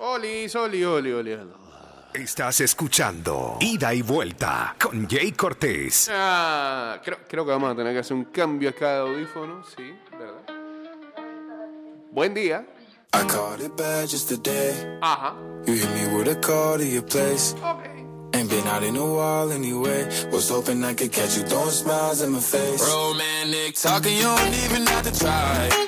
Oli, oli, oli, oli. Estás escuchando Ida y Vuelta con Jay Cortés. Ah, creo, creo que vamos a tener que hacer un cambio acá de audífono, sí, ¿verdad? Buen día. I caught it bad just today. Ajá. You hit me with a call to your place. Ok. Ain't been out in a while anyway. Was hoping I could catch you throwing smiles in my face. Romantic talking, you don't even have to try.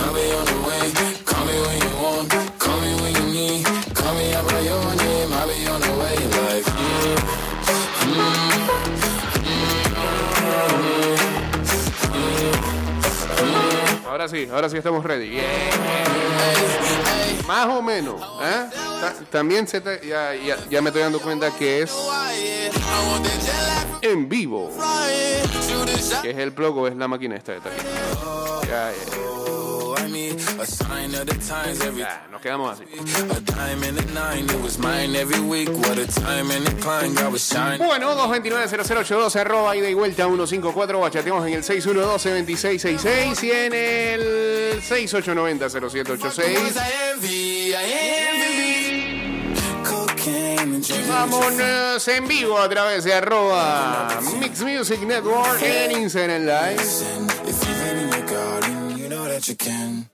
Ahora sí, ahora sí estamos ready. Más o menos. ¿eh? Ta- También se te- ya, ya- me estoy dando cuenta que es en vivo. Que es el plug o es la máquina esta de aquí. Nos quedamos así. A dime and a nine, it was mine every week. What a time and a climb, God was shining. Bueno, 229-0082, arroba ida y vuelta 154, bachateamos en el 612-2666 y en el 6890-0786. I envy, I envy. Cocaine and drinking. Vámonos en vivo a través de arroba Mix Music Network en Instagram Live.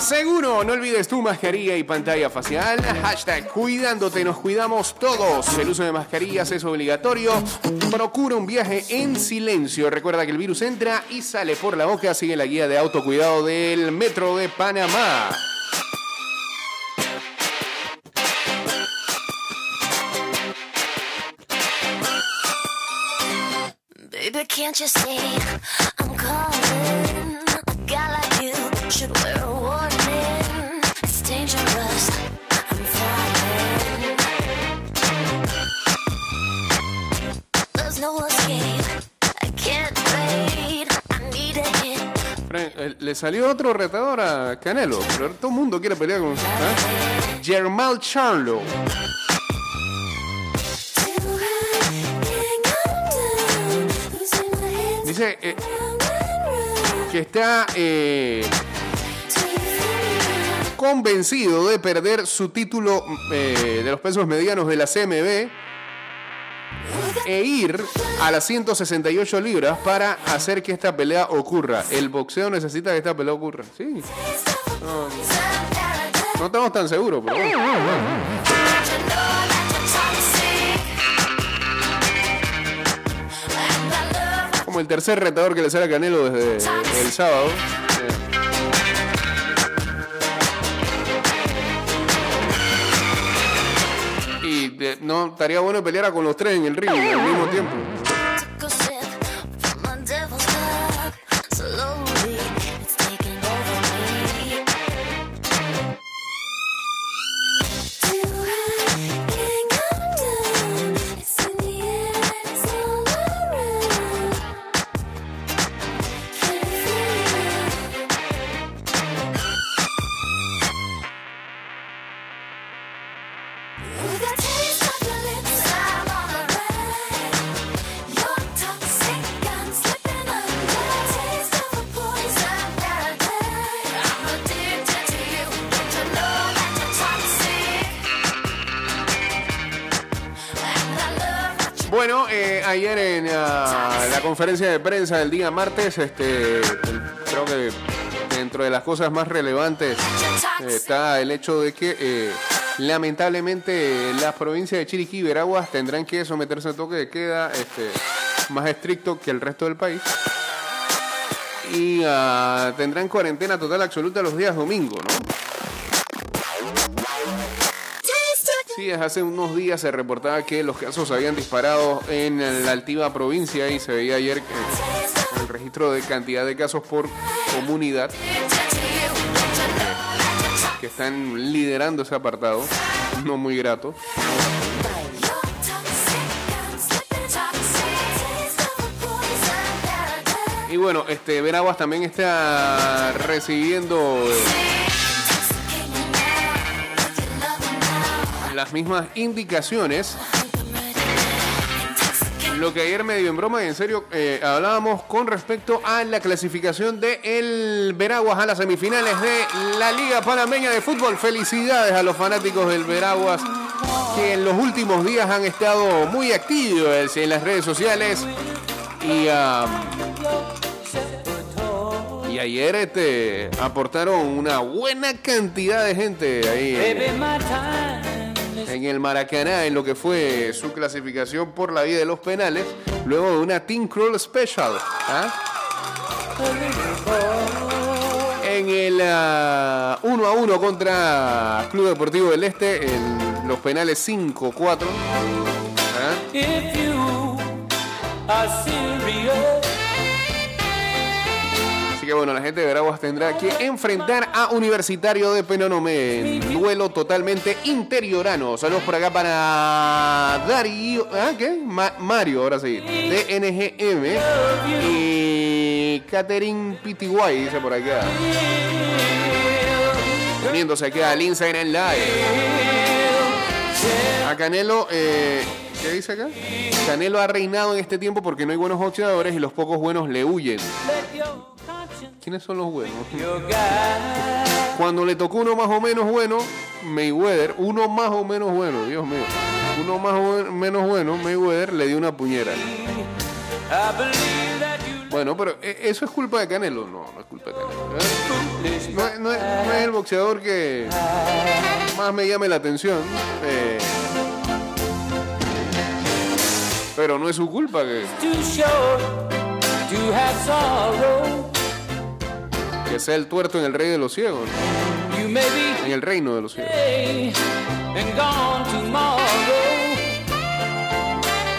seguro, no olvides tu mascarilla y pantalla facial. Hashtag cuidándote, nos cuidamos todos. El uso de mascarillas es obligatorio. Procura un viaje en silencio. Recuerda que el virus entra y sale por la boca. Sigue la guía de autocuidado del Metro de Panamá. Baby, can't you see Le salió otro retador a Canelo, pero todo el mundo quiere pelear con. ¿eh? Germán Charlo. Dice eh, que está eh, convencido de perder su título eh, de los pesos medianos de la CMB e ir a las 168 libras para hacer que esta pelea ocurra. El boxeo necesita que esta pelea ocurra. Sí, no estamos tan seguros, pero bueno. Como el tercer retador que le sale a Canelo desde el sábado. No estaría bueno pelear con los tres en el ring al mismo tiempo. Bueno, eh, ayer en ah, la conferencia de prensa del día martes, este, creo que dentro de las cosas más relevantes eh, está el hecho de que eh, lamentablemente las provincias de Chiriquí y Veraguas tendrán que someterse a toque de queda este, más estricto que el resto del país. Y ah, tendrán cuarentena total absoluta los días domingos, ¿no? Sí, hace unos días se reportaba que los casos habían disparado en la altiva provincia y se veía ayer el registro de cantidad de casos por comunidad que están liderando ese apartado, no muy grato. Y bueno, este Veraguas también está recibiendo eh, las mismas indicaciones. Lo que ayer medio en broma y en serio eh, hablábamos con respecto a la clasificación de el Veraguas a las semifinales de la Liga Panameña de Fútbol. Felicidades a los fanáticos del Veraguas que en los últimos días han estado muy activos en las redes sociales y ah, y ayer este, aportaron una buena cantidad de gente ahí en, el Maracaná en lo que fue su clasificación por la vía de los penales, luego de una Team Crawl Special. ¿ah? En el ah, 1 a 1 contra Club Deportivo del Este, en los penales 5-4. ¿ah? Que bueno, la gente de Veraguas tendrá que enfrentar a Universitario de Penonomé en duelo totalmente interiorano. Saludos por acá para Darío, ¿ah, qué? Ma- Mario, ahora sí, de NGM y Catherine Pitiguay, dice por acá. Uniéndose aquí al Instagram Live. A Canelo, eh, ¿qué dice acá? Canelo ha reinado en este tiempo porque no hay buenos boxeadores y los pocos buenos le huyen. ¿Quiénes son los buenos? Cuando le tocó uno más o menos bueno, Mayweather, uno más o menos bueno, Dios mío, uno más o menos bueno, Mayweather le dio una puñera. Bueno, pero ¿e- ¿eso es culpa de Canelo? No, no es culpa de Canelo. ¿eh? No, es- no es, no es el boxeador que más me llame la atención. eh, pero no es su culpa que, que sea el tuerto en el rey de los ciegos, ¿no? En el reino de los ciegos.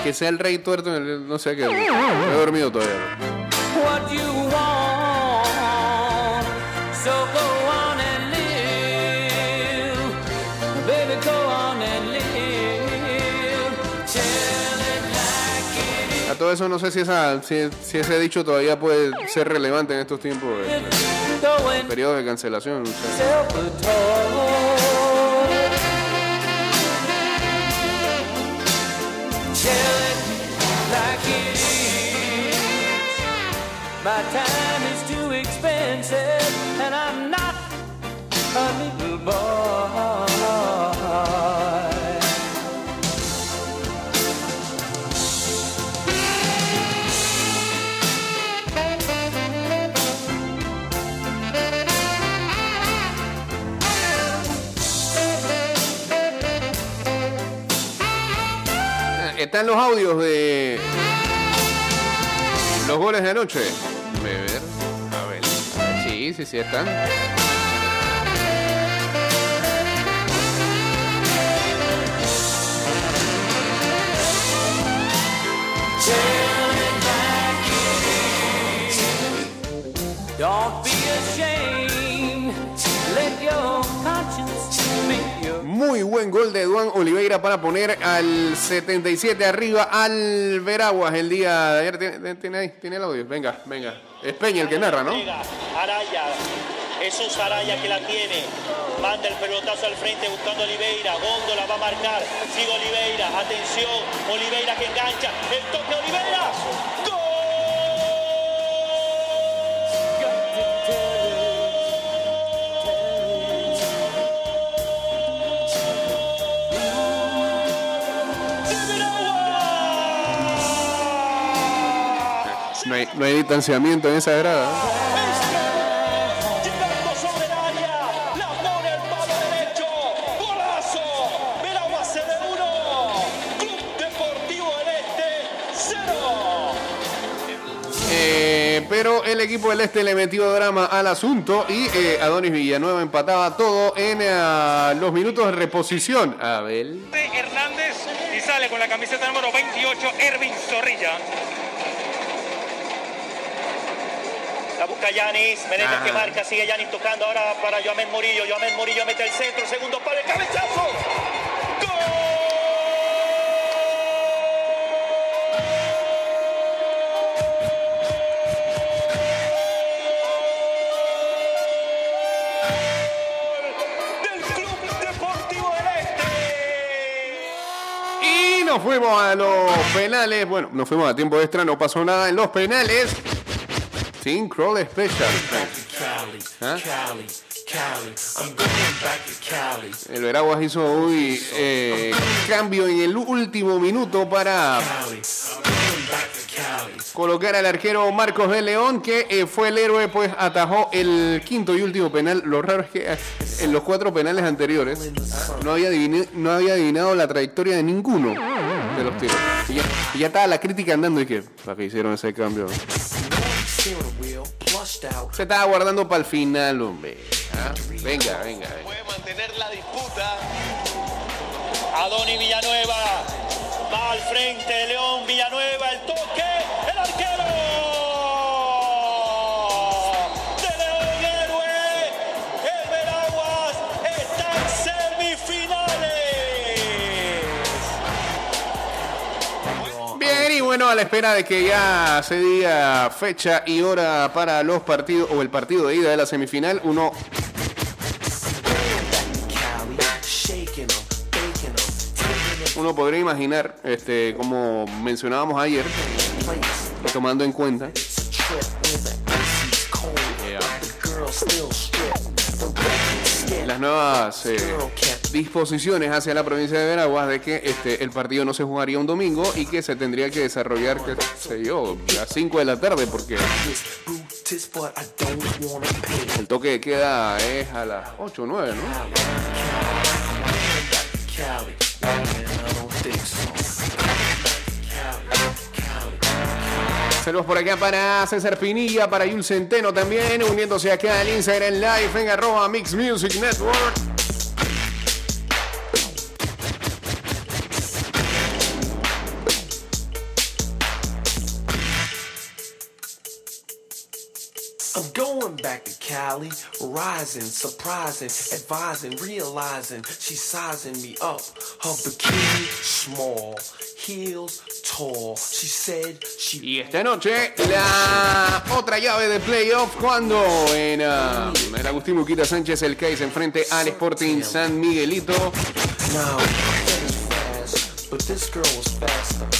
Que sea el rey tuerto en el... No sé qué. He dormido todavía. Todo eso no sé si, esa, si, ese dicho todavía puede ser relevante en estos tiempos de, is. Going periodo de cancelación. Están los audios de los goles de anoche. A ver. a ver. Sí, sí, sí están. Don't be ashamed. Muy buen gol de Duan Oliveira para poner al 77 arriba al Veraguas el día de ayer. ¿Tiene, ahí? ¿Tiene el audio? Venga, venga. Es Peña el que narra, ¿no? Araya, Jesús Araya que la tiene. Manda el pelotazo al frente buscando a Oliveira. Góndola va a marcar. Sigue Oliveira. Atención. Oliveira que engancha. El toque Oliveira. No hay, no hay distanciamiento en esa grada. Este. Eh, pero el equipo del Este le metió drama al asunto y eh, Adonis Villanueva empataba todo en eh, los minutos de reposición. Abel. Hernández y sale con la camiseta número 28, Ervin Zorrilla. La busca Yanis, Ajá. que marca, sigue Yanis tocando ahora para Joamel Murillo. Joamel Murillo mete el centro, segundo palo, el cabezazo. ¡Gol! Del Club Deportivo del Este. Y nos fuimos a los penales. Bueno, nos fuimos a tiempo extra, no pasó nada en los penales. Sin Crawl Special. ¿Ah? El Veraguas hizo hoy eh, cambio en el último minuto para colocar al arquero Marcos de León, que eh, fue el héroe, pues atajó el quinto y último penal. Lo raro es que eh, en los cuatro penales anteriores no había, adivini- no había adivinado la trayectoria de ninguno de los tiros. Y ya, y ya estaba la crítica andando y que, ¿para qué hicieron ese cambio? Se estaba guardando para el final, hombre. ¿Ah? Venga, venga. Puede mantener la disputa. Adoni Villanueva va al frente, León Villanueva, el toque, bueno, a la espera de que ya se diga fecha y hora para los partidos o el partido de ida de la semifinal, uno. Uno podría imaginar, este, como mencionábamos ayer, tomando en cuenta las nuevas eh, disposiciones hacia la provincia de Veraguas de que este, el partido no se jugaría un domingo y que se tendría que desarrollar, qué sé yo, a las 5 de la tarde, porque el toque de queda es a las 8 o 9, ¿no? Saludos por acá para César Pinilla, para Yul Centeno también, uniéndose acá al Instagram Live en arroba Mix Music Network. I'm going back to Cali, rising, surprising, advising, realizing she's sizing me up. Her bikini small, heels tall. She said she Y esta noche la otra llave de playoff cuando en ah, el Agustín Muquita Sánchez el Case enfrente al Sporting San Miguelito. now fast, but this girl was faster.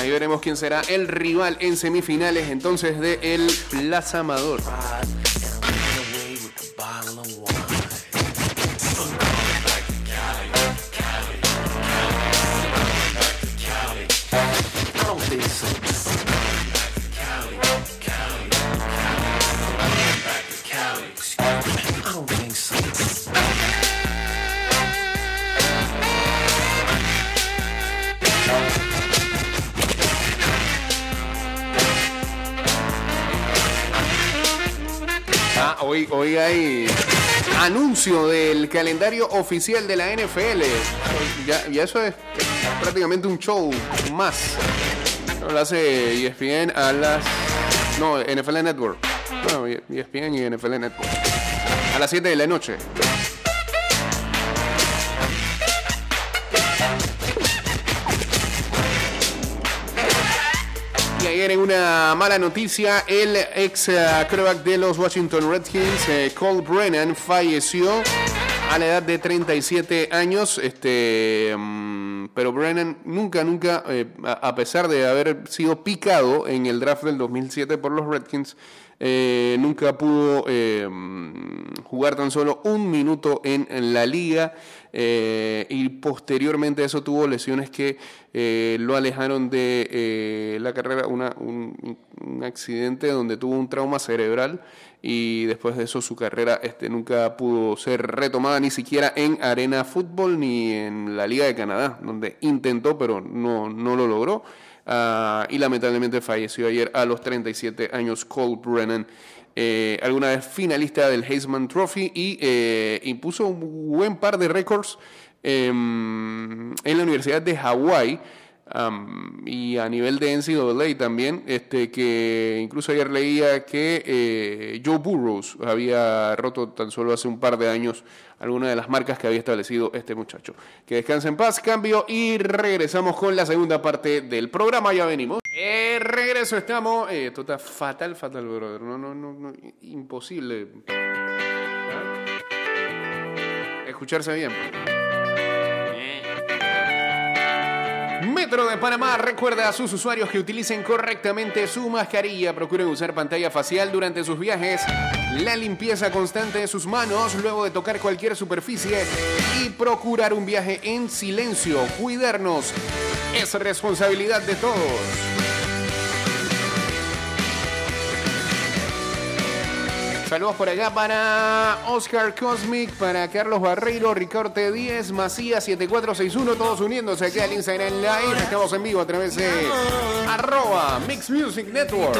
Ahí veremos quién será el rival en semifinales entonces de el Plaza Amador. Hoy, hay anuncio del calendario oficial de la NFL. Ya, ya eso es prácticamente un show más. Lo hace ESPN a las... No, NFL Network. No, ESPN y NFL Network. A las 7 de la noche. Mala noticia, el ex eh, quarterback de los Washington Redskins, eh, Cole Brennan, falleció a la edad de 37 años. Este, mm, pero Brennan nunca, nunca, eh, a pesar de haber sido picado en el draft del 2007 por los Redskins, eh, nunca pudo eh, jugar tan solo un minuto en, en la liga eh, y posteriormente a eso tuvo lesiones que eh, lo alejaron de eh, la carrera, una- un, un accidente donde tuvo un trauma cerebral y después de eso su carrera este, nunca pudo ser retomada ni siquiera en Arena Fútbol ni en la Liga de Canadá, donde intentó pero no, no lo logró. Ah, y lamentablemente falleció ayer a los 37 años Cole Brennan, eh, alguna vez finalista del Heisman Trophy y eh, impuso un buen par de récords em, en la Universidad de Hawái. Am, y a nivel de NCAA también, este, que incluso ayer leía que eh, Joe Burrows había roto tan solo hace un par de años alguna de las marcas que había establecido este muchacho. Que descanse en paz, cambio y regresamos con la segunda parte del programa. Ya venimos. Eh, regreso, estamos. Eh, esto está fatal, fatal, brother. No, no, no, no, imposible. Escucharse bien. Metro de Panamá recuerda a sus usuarios que utilicen correctamente su mascarilla, procuren usar pantalla facial durante sus viajes, la limpieza constante de sus manos luego de tocar cualquier superficie y procurar un viaje en silencio. Cuidarnos es responsabilidad de todos. Saludos por acá para Oscar Cosmic, para Carlos Barreiro, Ricardo T10, Macías 7461, todos uniéndose aquí al Instagram Live. Estamos en vivo a través de arroba Mix Music Network.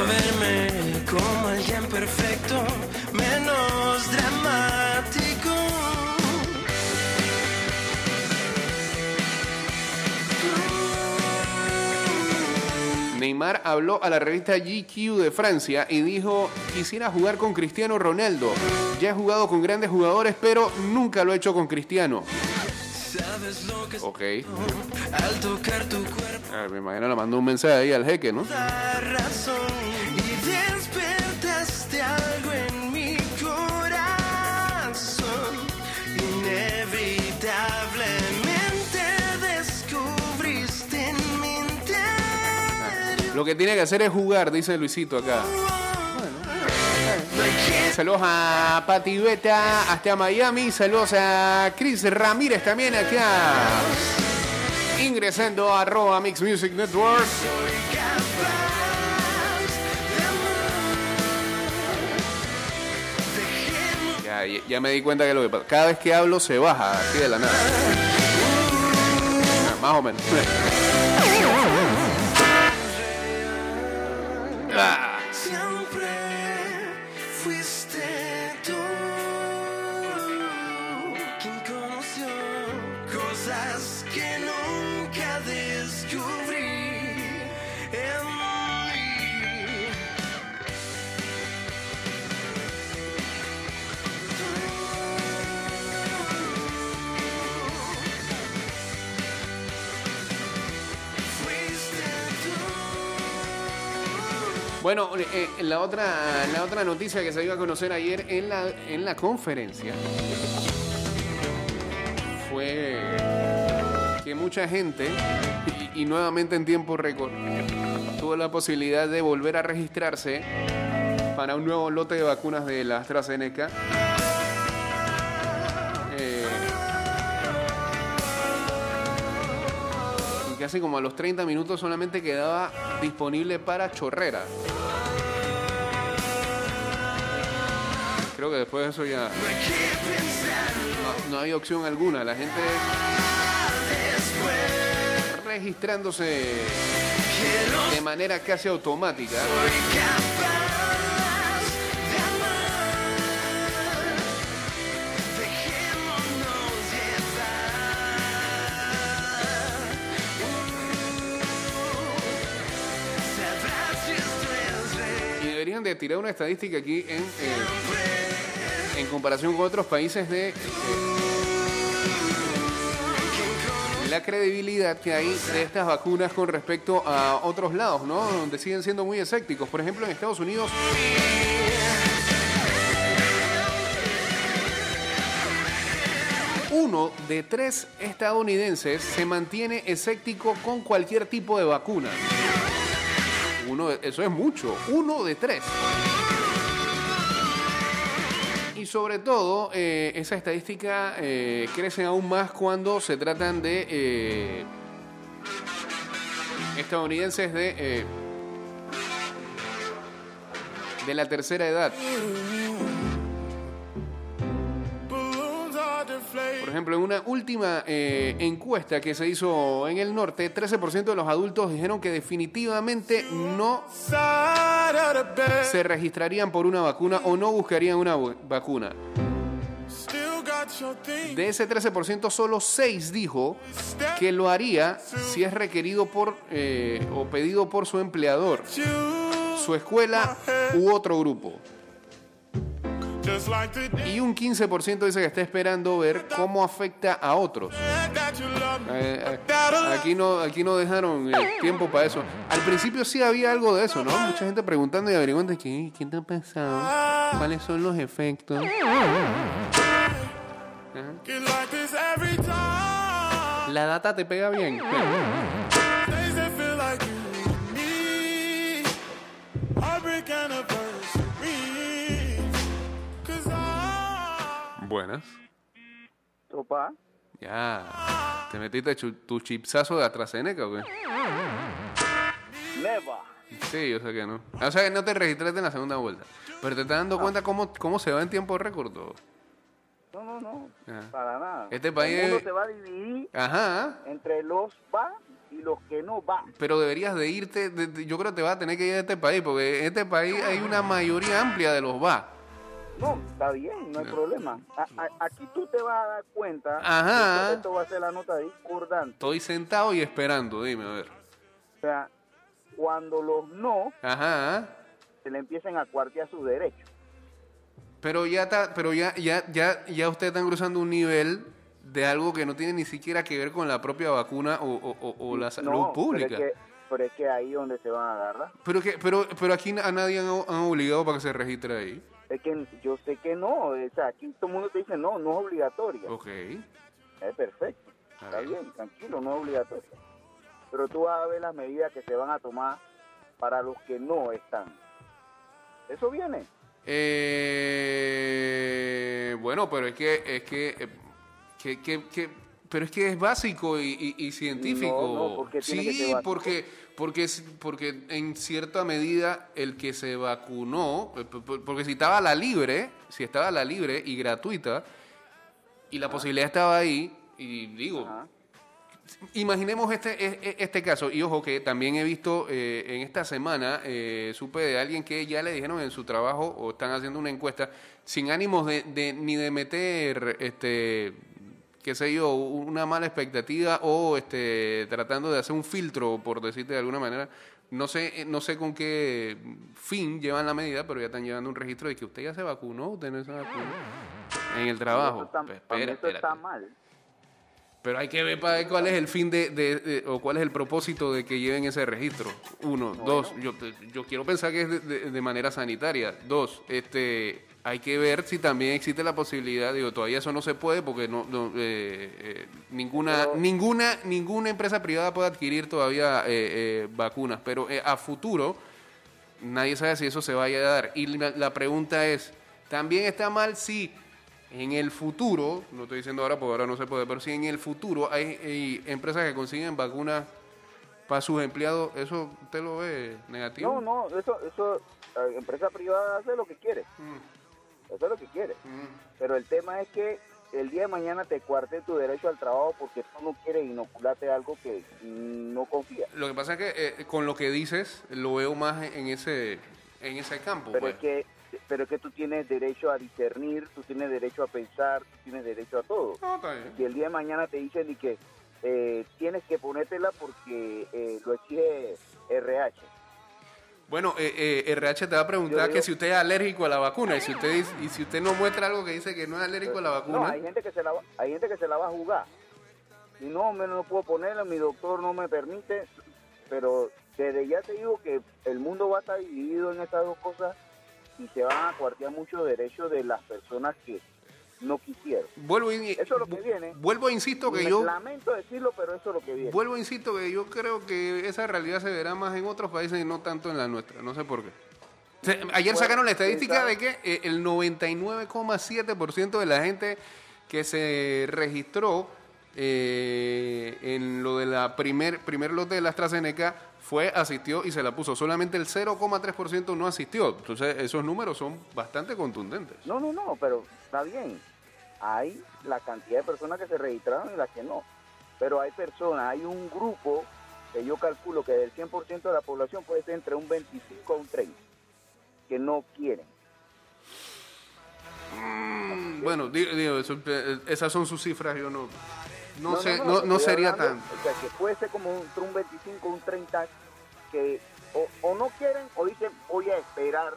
Neymar habló a la revista GQ de Francia y dijo, quisiera jugar con Cristiano Ronaldo. Ya he jugado con grandes jugadores, pero nunca lo he hecho con Cristiano. Ok. me imagino le mandó un mensaje ahí al jeque, ¿no? Lo que tiene que hacer es jugar, dice Luisito acá. Saludos a Pati Beta hasta Miami. Saludos a Chris Ramírez también acá. Ingresando a arroba Mix Music Network. Ya, ya- me di cuenta que lo que pasa. Cada vez que hablo se baja así de la nada. Más o menos. Que nunca descubrí en mí. Bueno, eh, eh, la, otra, la otra noticia que se iba a conocer ayer en la, en la conferencia que mucha gente, y, nuevamente en tiempo récord, tuvo la posibilidad de volver a registrarse para un nuevo lote de vacunas de la AstraZeneca. Eh, y casi como a los 30 minutos solamente quedaba disponible para Chorrera. Creo que después de eso ya no, no hay opción alguna. La gente registrándose de manera casi automática. Y deberían de tirar una estadística aquí en, eh, en comparación con otros países de eh, la credibilidad que hay de estas vacunas con respecto a otros lados, ¿no? Donde siguen siendo muy escépticos. Por ejemplo, en Estados Unidos uno de tres estadounidenses se mantiene escéptico con cualquier tipo de vacuna. Uno, de- eso es mucho. Uno de tres. Y sobre todo, eh, esa estadística eh, crece aún más cuando se tratan de eh, estadounidenses de, de la tercera edad. Por ejemplo, en una última encuesta que se hizo en el norte, 13% de los adultos dijeron que definitivamente no se registrarían por una vacuna o no buscarían una vacuna. De ese 13%, solo 6 dijo que lo haría si es requerido por eh, o pedido por su empleador, su escuela u otro grupo. Y un 15% dice que está esperando ver cómo afecta a otros. Eh, eh, aquí, no, aquí no dejaron eh, tiempo para eso. Al principio sí había algo de eso, ¿no? Mucha gente preguntando y averiguando ¿qué, ¿qué te ha pasado? ¿Cuáles son los efectos? Ajá. La data te pega bien. Buenas. Opa, Ya. ¿Te metiste tu chipsazo de AstraZeneca o qué? Neva. Sí, yo sé que no. O sea que no te registraste en la segunda vuelta. Pero te estás dando cuenta cómo, cómo se va en tiempo récord todo. No, no, no, Ajá. para nada. Este país El mundo es- se va a dividir Ajá. entre los va y los que no va. Pero deberías de irte, de- de- yo creo que te vas a tener que ir de este país, porque en este país hay una mayoría amplia de los va. No, está bien, no hay problema. A- a- aquí tú te vas a dar cuenta. Ajá. Esto, esto va a ser la nota discordante. Estoy sentado y esperando, dime, a ver. O sea, cuando los no Ajá. se le empiecen a cuartear sus derechos. Pero ya está, pero ya, ya, ya, ya ustedes están cruzando un nivel de algo que no tiene ni siquiera que ver con la propia vacuna o, o- o- o la salud no, pública. Pero es, que, pero es que ahí es donde se van a agarrar. Pero que, pero, pero aquí a nadie han, han obligado para que se registre ahí. Es que yo sé que no. O sea, aquí todo el mundo te dice no, no es obligatorio. Ok. Es perfecto. Está Está bien. bien, tranquilo, no es obligatorio. Pero tú vas a ver las medidas que se van a tomar para los que no están. Eso viene. Eh, bueno, pero es que, es que, eh, que, que- que- pero es que es básico y, y- y científico. No, no, ¿por qué tiene que sí, ser porque, porque, porque en cierta medida el que se vacunó, eh, porque si estaba a la libre, si estaba a la libre y gratuita, y la posibilidad estaba ahí, y digo, Ajá. Imaginemos este, e- e- este caso, y ojo que también he visto eh, en esta semana, eh, supe de alguien que ya le dijeron en su trabajo o están haciendo una encuesta sin ánimos de, de- ni de meter, este, qué sé yo, una mala expectativa o este, tratando de hacer un filtro, por decirte de alguna manera. No sé, eh, no sé con qué fin llevan la medida, pero ya están llevando un registro de que usted ya se vacunó, usted no se vacunó en el trabajo. Eso está, Pues, para mí espera, eso está mal. Pero hay que ver para ver cuál es el fin de, de- de- o cuál es el propósito de que lleven ese registro. Uno, dos, yo, yo quiero pensar que es de- de manera sanitaria. Dos, este, hay que ver si también existe la posibilidad, digo, todavía eso no se puede porque no, no, eh, eh, ninguna, Pero- ninguna, ninguna empresa privada puede adquirir todavía eh, eh, vacunas, pero eh, a futuro nadie sabe si eso se vaya a dar. Y la, la pregunta es, ¿también está mal si en el futuro, no estoy diciendo ahora porque ahora no se puede, pero si en el futuro hay, hay empresas que consiguen vacunas para sus empleados, ¿eso usted lo ve negativo? No, no, eso, eso, la empresa privada hace lo que quiere. Mm. Hace lo que quiere. Pero el tema es que el día de mañana te cuarte tu derecho al trabajo porque tú no quieres inocularte algo que mm, no confías. Lo que pasa es que eh, con lo que dices, lo veo más en ese, en ese campo. Pero pues. es que pero es que tú tienes derecho a discernir, tú tienes derecho a pensar, tú tienes derecho a todo. No. Si el día de mañana te dicen y que eh, tienes que ponértela porque eh, lo exige RH. Bueno, eh, eh, RH te va a preguntar digo- que si usted es alérgico a la vacuna y si usted dice- y si usted no muestra algo que dice que no es alérgico a la vacuna. No, hay gente que se la va, hay gente que se la va a jugar. Y no, me no puedo ponerla, mi doctor no me permite, pero desde ya te digo que el mundo va a estar dividido en estas dos cosas y se van a cuartear muchos derechos de las personas que no quisieron. Vuelvo y, Eso es lo que viene. Vuelvo e insisto que Me yo lamento decirlo, pero eso es lo que viene. vuelvo e insisto que yo creo que esa realidad se verá más en otros países y no tanto en la nuestra. No sé por qué. Se- Ayer Bueno, sacaron la estadística de que eh, el 99,7% de la gente que se registró eh, en lo de la primer, primer lote de la AstraZeneca fue, asistió y se la puso. Solamente el 0,3% no asistió. Entonces, esos números son bastante contundentes. No, no, no, pero está bien. Hay la cantidad de personas que se registraron y las que no. Pero hay personas, hay un grupo que yo calculo que del 100% de la población puede ser entre un 25 a un 30 que no quieren. Bueno, di- digo, eso, eh, esas son sus cifras, yo no, no, sé, no, no sería hablando, tan... O sea, que puede ser como entre un 25 un 30 que o, o no quieren o dicen voy a esperar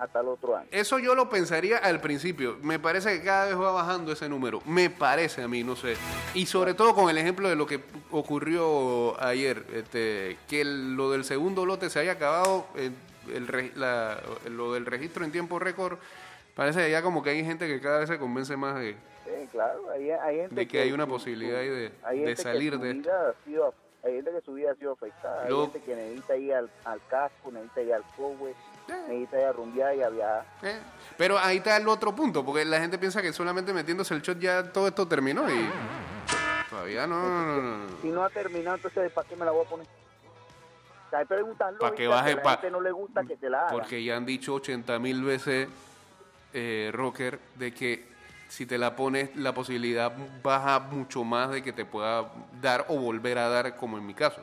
hasta el otro año. Eso yo lo pensaría al principio. Me parece que cada vez va bajando ese número. Me parece a mí, no sé. Y sobre todo con el ejemplo de lo que ocurrió ayer, este, que el- lo del segundo lote se haya acabado, eh, el, re- la- lo del registro en tiempo récord. Parece que ya como que hay gente que cada vez se convence más de, Sí, claro, hay, hay gente de que hay una su- posibilidad ahí de, hay de gente que salir su de esto. ha sido- hay gente que su vida ha sido afectada, hay Lo- gente que necesita ir al, al casco, necesita ir al cowe, necesita ir a rumbear y a viajar. Eh, Pero ahí está el otro punto, porque la gente piensa que solamente metiéndose el shot ya todo esto terminó y todavía no, no, no, no. Si no ha terminado, entonces ¿para qué me la voy a poner? O sea, hay preguntas Pa' que baje, a la pa- gente no le gusta que te la hagan. Porque ya han dicho 80 mil veces, eh, Rocker, de que si te la pones, la posibilidad baja mucho más de que te pueda dar o volver a dar, como en mi caso.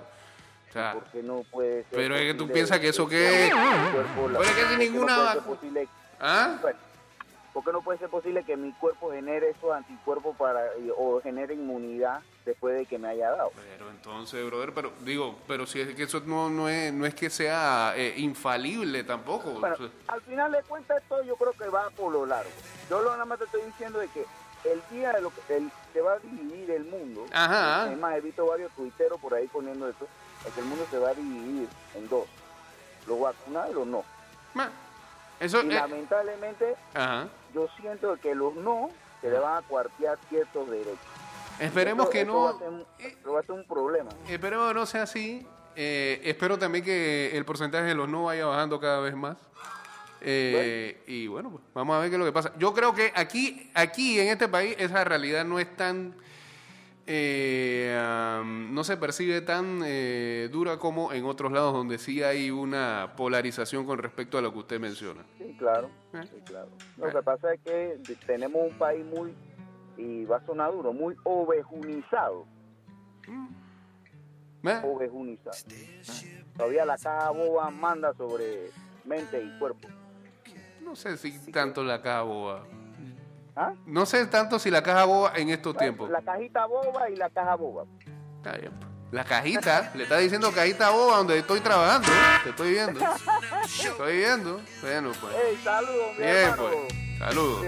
O sea, no puede ser Pero es que tú piensas que eso que Pero es que ninguna no posible- ¿Ah? No puede ser posible que mi cuerpo genere esos anticuerpos para o genere inmunidad después de que me haya dado. Pero entonces, brother, pero digo, pero si es que eso no, no, es, no es que sea eh, infalible tampoco. Bueno, O sea, al final de cuentas esto yo creo que va por lo largo. Yo lo nada más te estoy diciendo de que el día de lo que el- se va a dividir el mundo. Ajá. Además he visto varios tuiteros por ahí poniendo esto, de que el mundo se va a dividir en dos, los vacunados y los no. eso y eh, lamentablemente ajá. yo siento que los no se le van a cuartear ciertos derechos. Esperemos Eso- que eso no. Va a ser un, eso va a ser un problema. Espero que no sea así. Eh, espero también que el porcentaje de los no vaya bajando cada vez más. Eh, Y bueno, pues, vamos a ver qué es lo que pasa. Yo creo que aquí, aquí en este país, esa realidad no es tan. Eh, no se percibe tan eh, dura como en otros lados donde sí hay una polarización con respecto a lo que usted menciona. Sí, claro. Eh. sí, claro. Lo que pasa es que tenemos un país muy, y va a sonar duro, muy ovejunizado. ¿Eh? Ovejunizado. Todavía la caja boba manda sobre mente y cuerpo. No sé si tanto la caja boba. ¿Ah? No sé tanto si la caja boba en estos tiempos. La cajita boba y la caja boba. Está bien. pues. La cajita, le está diciendo cajita boba donde estoy trabajando. Te estoy viendo. Te estoy viendo. Bueno, pues. ¡Ey, saludos, mi Bien, hermano! pues. Saludos.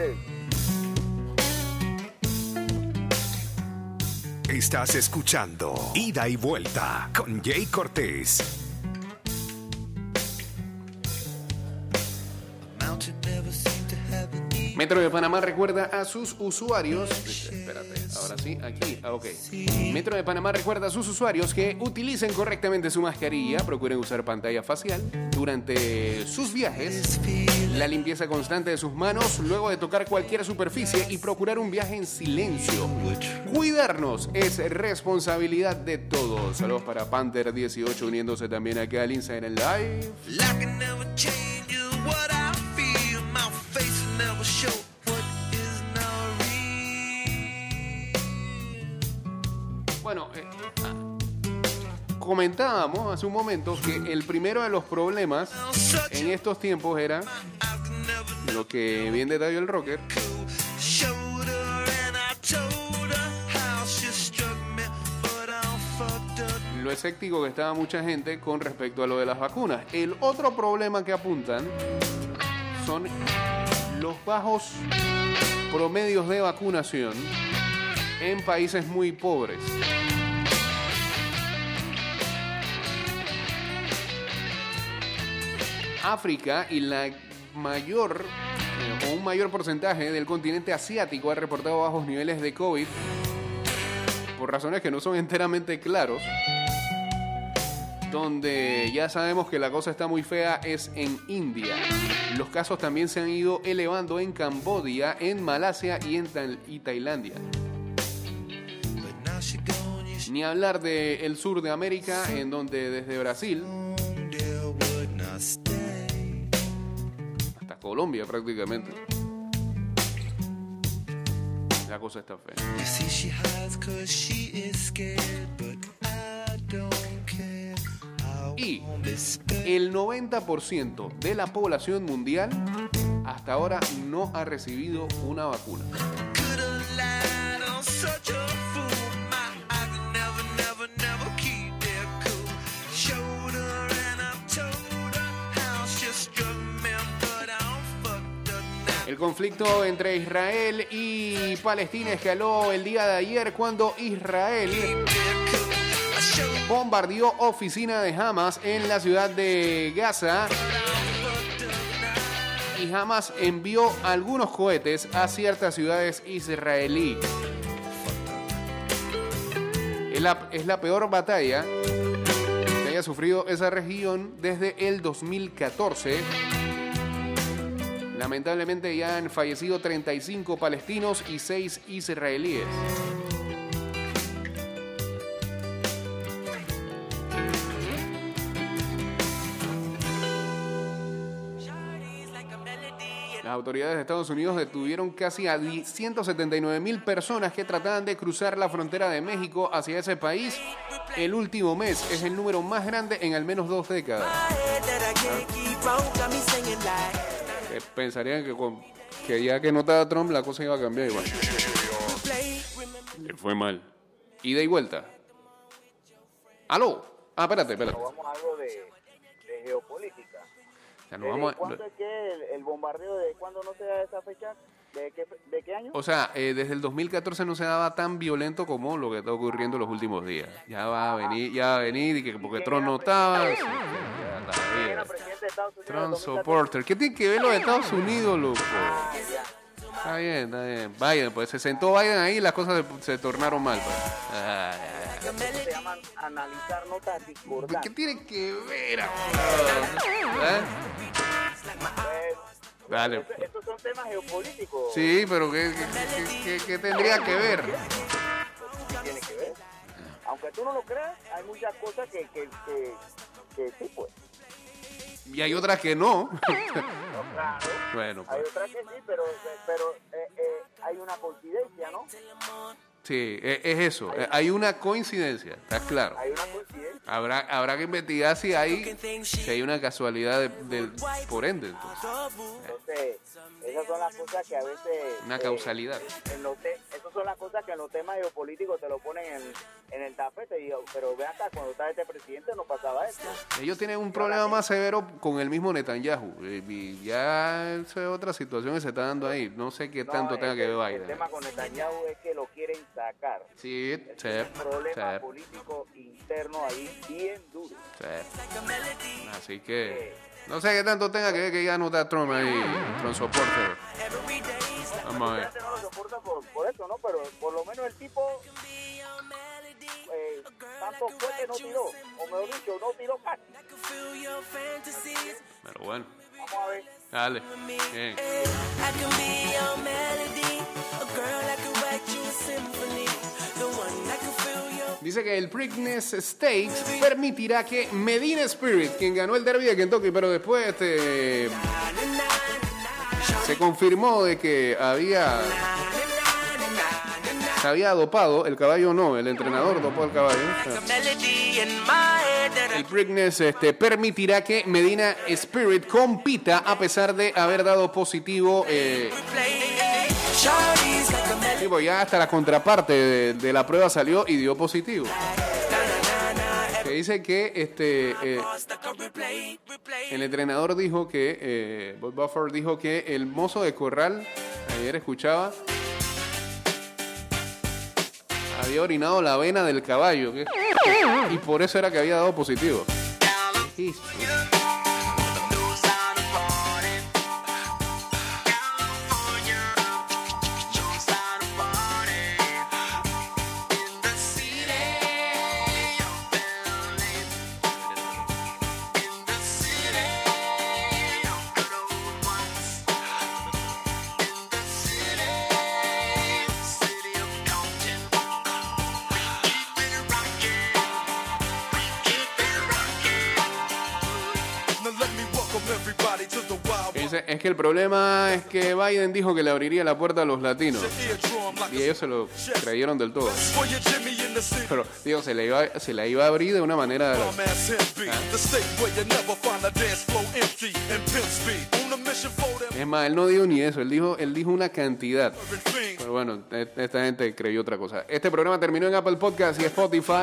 Estás escuchando Ida y Vuelta con Jay Cortés. Metro de Panamá recuerda a sus usuarios. Espérate, ahora sí, aquí. Ah, ok. Metro de Panamá recuerda a sus usuarios que utilicen correctamente su mascarilla, procuren usar pantalla facial durante sus viajes, la limpieza constante de sus manos luego de tocar cualquier superficie y procurar un viaje en silencio. Cuidarnos es responsabilidad de todos. Saludos para Panther18 uniéndose también acá al Instagram Live. Bueno, eh, ah, comentábamos hace un momento que el primero de los problemas en estos tiempos era lo que bien detalló el rocker, lo escéptico que estaba mucha gente con respecto a lo de las vacunas. El otro problema que apuntan son los bajos promedios de vacunación en países muy pobres. África y la mayor eh, o un mayor porcentaje del continente asiático ha reportado bajos niveles de COVID por razones que no son enteramente claros. Donde ya sabemos que la cosa está muy fea es en India. Los casos también se han ido elevando en Cambodia, en Malasia y en Tal- y Tailandia. Ni hablar del sur de América, en donde desde Brasil hasta Colombia prácticamente. La cosa está fea. Y el 90% de la población mundial hasta ahora no ha recibido una vacuna. El conflicto entre Israel y Palestina escaló el día de ayer cuando Israel bombardeó oficina de Hamas en la ciudad de Gaza y Hamas envió algunos cohetes a ciertas ciudades israelíes. Es la, es la peor batalla que haya sufrido esa región desde el 2014. Lamentablemente ya han fallecido 35 palestinos y 6 israelíes. Autoridades de Estados Unidos detuvieron casi a 179 mil personas que trataban de cruzar la frontera de México hacia ese país el último mes. Es el número más grande en al menos dos décadas. Eh, pensarían que, con- que ya que no estaba Trump la cosa iba a cambiar igual. Le fue mal. Ida y vuelta. ¿Aló? Ah, espérate, espérate. Vamos a algo de, de geopolítica. Ya nos ¿Desde vamos ¿Cuándo es que el, el bombardeo de cuándo no se da esa fecha? ¿De qué, de qué año? O sea, eh, desde el 2014 no se daba tan violento como lo que está ocurriendo en los últimos días. Ya va a venir, ya va a venir y que porque Trump no estaba. sí, Trump 2014. supporter. ¿Qué tiene que ver los Estados Unidos, loco? Está bien, está bien. Biden, pues se sentó Biden ahí y las cosas se, se tornaron mal. Pues. Ah, ya, ya. Se llama analizar notas ¿Qué discordantes. tiene que ver? ¿Eh? Pues, Dale. eso- Estos son temas geopolíticos. Sí, pero ¿qué, qué, qué- qué- qué tendría que ver? Tiene que ver. Aunque tú no lo creas, hay muchas cosas que, que, que, que sí, pues. Y hay otras que no. Claro. bueno, Hay pues. otras que sí, pero, pero eh, eh, hay una coincidencia, ¿no? Sí, e- es eso. Hay una coincidencia, está claro. Hay una coincidencia. Habrá, habrá que investigar si hay, si hay una casualidad de, de- por ende. entonces. Entonces, esas son las cosas que a veces... Una eh, causalidad. en los te- esas son las cosas que en los temas geopolíticos te lo ponen en, en el tapete. Y pero ve acá, cuando estaba este presidente no pasaba esto. Ellos tienen un problema más severo con el mismo Netanyahu. eh, Y ya es otra situación que se está dando ahí. No sé qué No, tanto tenga el- que ver El tema con Netanyahu es que lo quieren sacar. Sí, Es sí, un problema sí, político interno ahí bien duro. sí. Así que no sé qué tanto tenga que ver que ya no está Trump ahí, Trump supporter. Vamos a ver. Soporta por, por eso, ¿no? Pero por lo menos el tipo eh, tanto fue que no tiró, o mejor dicho, no tiró casi. Pero bueno, Vamos a ver. dale. Bien. I can be your melody, a girl that can write you a symphony, Dice que el Preakness Stakes permitirá que Medina Spirit, quien ganó el derby de Kentucky, pero después este, se confirmó de que había se había dopado el caballo no, el entrenador dopó el caballo. El Preakness este, permitirá que Medina Spirit compita a pesar de haber dado positivo. Eh, Ya hasta la contraparte de, la prueba salió y dio positivo. Que dice que este eh, el entrenador dijo que eh, Bob Buffer dijo que el mozo de corral ayer escuchaba había orinado la vena del caballo y por eso era que había dado positivo. Problema es que Biden dijo que le abriría la puerta a los latinos. Y ellos se lo creyeron del todo. Pero, digo, se la iba, se la iba a abrir de una manera... Es más, él no dijo ni eso, él dijo, él dijo una cantidad. Pero bueno, e- esta gente creyó otra cosa. Este programa terminó en Apple Podcast y Spotify.